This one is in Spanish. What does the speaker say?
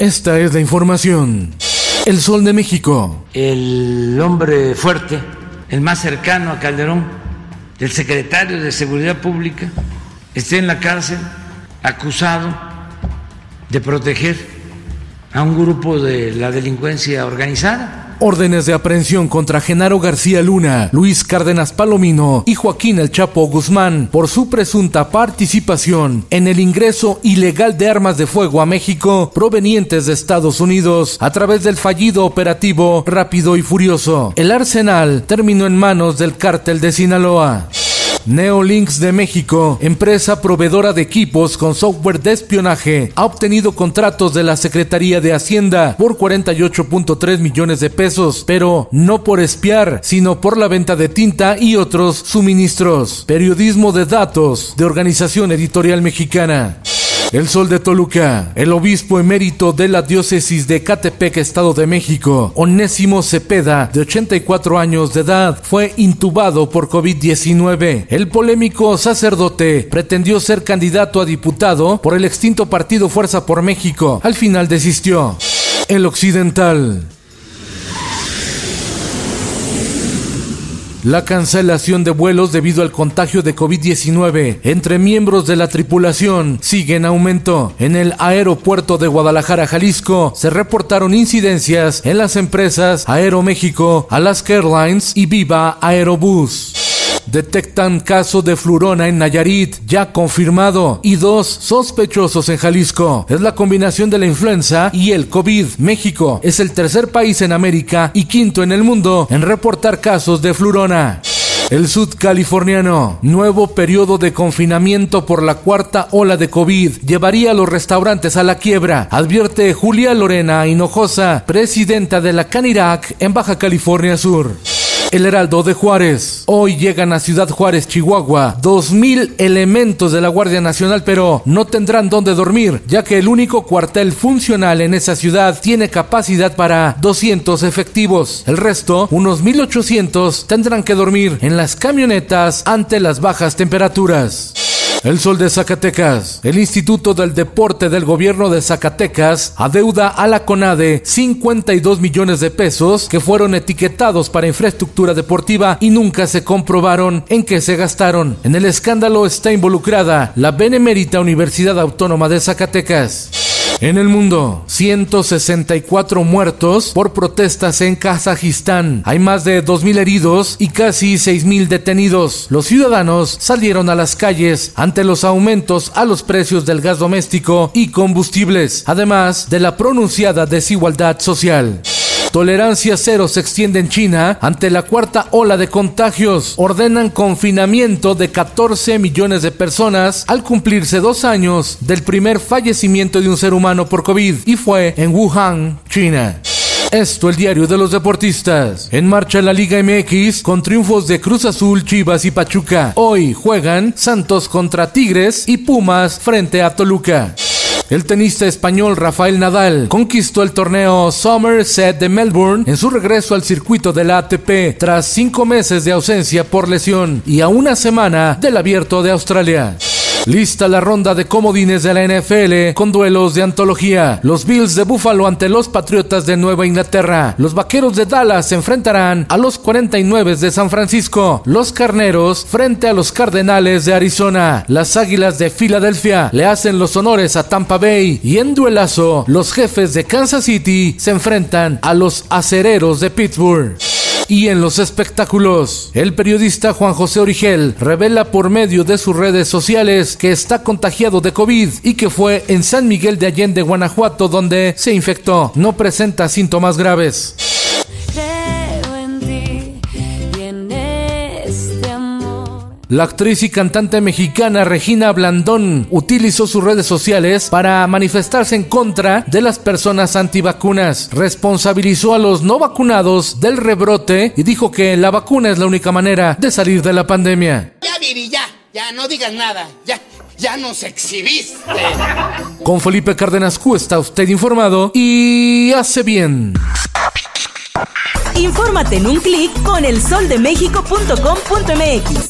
Esta es la información. El Sol de México. El hombre fuerte, el más cercano a Calderón, el secretario de Seguridad Pública, está en la cárcel acusado de proteger a un grupo de la delincuencia organizada. Órdenes de aprehensión contra Genaro García Luna, Luis Cárdenas Palomino y Joaquín El Chapo Guzmán por su presunta participación en el ingreso ilegal de armas de fuego a México provenientes de Estados Unidos a través del fallido operativo Rápido y Furioso. El arsenal terminó en manos del cártel de Sinaloa. Neolinks de México, empresa proveedora de equipos con software de espionaje, ha obtenido contratos de la Secretaría de Hacienda por 48.3 millones de pesos, pero no por espiar, sino por la venta de tinta y otros suministros. Periodismo de datos de Organización Editorial Mexicana. El Sol de Toluca, el obispo emérito de la diócesis de Catepec, Estado de México, Onésimo Cepeda, de 84 años de edad, fue intubado por COVID-19. El polémico sacerdote pretendió ser candidato a diputado por el extinto partido Fuerza por México. Al final desistió. El Occidental. La cancelación de vuelos debido al contagio de COVID-19 entre miembros de la tripulación sigue en aumento. En el aeropuerto de Guadalajara, Jalisco, se reportaron incidencias en las empresas Aeroméxico, Alaska Airlines y Viva Aerobús. Detectan caso de flurona en Nayarit, ya confirmado, y dos sospechosos en Jalisco. Es la combinación de la influenza y el COVID. México es el tercer país en América y quinto en el mundo en reportar casos de flurona. El sudcaliforniano, nuevo periodo de confinamiento por la cuarta ola de COVID, llevaría a los restaurantes a la quiebra, advierte Julia Lorena Hinojosa, presidenta de la Canirac en Baja California Sur. El Heraldo de Juárez. Hoy llegan a Ciudad Juárez, Chihuahua, 2.000 elementos de la Guardia Nacional, pero no tendrán dónde dormir, ya que el único cuartel funcional en esa ciudad tiene capacidad para 200 efectivos. El resto, unos 1.800, tendrán que dormir en las camionetas ante las bajas temperaturas. El Sol de Zacatecas. El Instituto del Deporte del Gobierno de Zacatecas adeuda a la CONADE 52 millones de pesos que fueron etiquetados para infraestructura deportiva y nunca se comprobaron en qué se gastaron. En el escándalo está involucrada la Benemérita Universidad Autónoma de Zacatecas. En el mundo, 164 muertos por protestas en Kazajistán. Hay más de 2.000 heridos y casi 6.000 detenidos. Los ciudadanos salieron a las calles ante los aumentos a los precios del gas doméstico y combustibles, además de la pronunciada desigualdad social. Tolerancia cero se extiende en China ante la cuarta ola de contagios. Ordenan confinamiento de 14 millones de personas al cumplirse dos años del primer fallecimiento de un ser humano por COVID y fue en Wuhan, China. Esto el diario de los deportistas. En marcha la Liga MX con triunfos de Cruz Azul, Chivas y Pachuca. Hoy juegan Santos contra Tigres y Pumas frente a Toluca. El tenista español Rafael Nadal conquistó el torneo Somerset de Melbourne en su regreso al circuito de la ATP tras cinco meses de ausencia por lesión y a una semana del abierto de Australia. Lista la ronda de comodines de la NFL con duelos de antología. Los Bills de Buffalo ante los Patriotas de Nueva Inglaterra. Los Vaqueros de Dallas se enfrentarán a los 49 de San Francisco. Los Carneros frente a los Cardenales de Arizona. Las Águilas de Filadelfia le hacen los honores a Tampa Bay. Y en duelazo, los jefes de Kansas City se enfrentan a los Acereros de Pittsburgh. Y en los espectáculos, el periodista Juan José Origel revela por medio de sus redes sociales que está contagiado de COVID y que fue en San Miguel de Allende, Guanajuato, donde se infectó. No presenta síntomas graves. La actriz y cantante mexicana Regina Blandón utilizó sus redes sociales para manifestarse en contra de las personas antivacunas. Responsabilizó a los no vacunados del rebrote y dijo que la vacuna es la única manera de salir de la pandemia. Ya, Viri, ya, ya, no digas nada, ya, ya nos exhibiste. Con Felipe Cárdenas Q está usted informado y hace bien. Infórmate en un clic con elsoldemexico.com.mx.